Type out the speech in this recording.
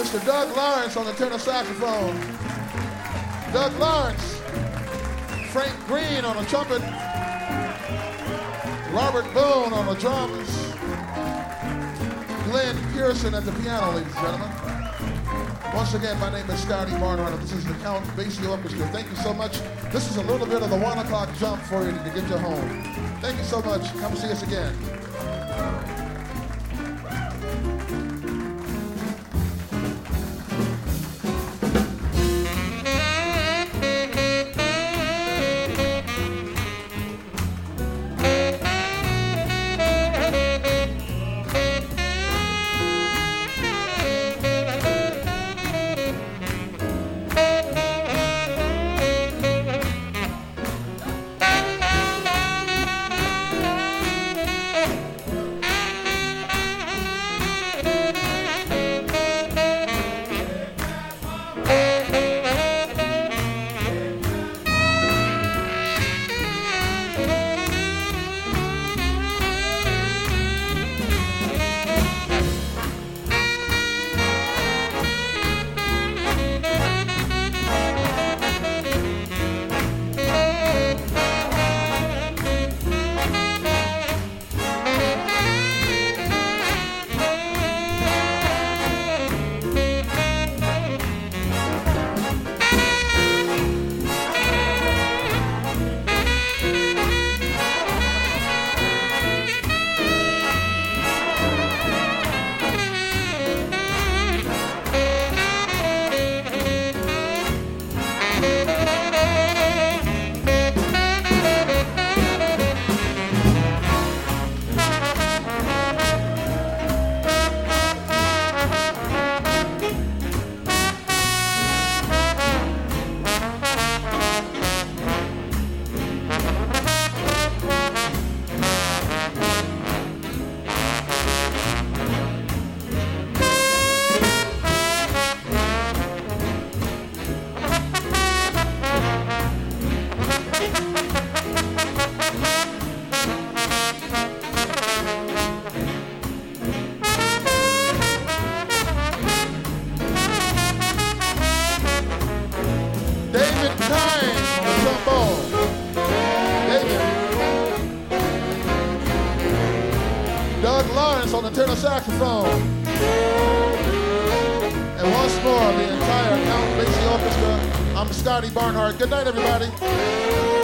Mr. Doug Lawrence on the tenor saxophone. Doug Lawrence. Frank Green on the trumpet. Robert Boone on the drums. Glenn Pearson at the piano, ladies and gentlemen. Once again, my name is Scotty Barnhart. This is the Count Basie Orchestra. Thank you so much. This is a little bit of the one o'clock jump for you to get you home. Thank you so much. Come see us again. David. Doug Lawrence on the tenor saxophone. And once more, the entire Count Basie Orchestra. I'm Scotty Barnhart. Good night, everybody.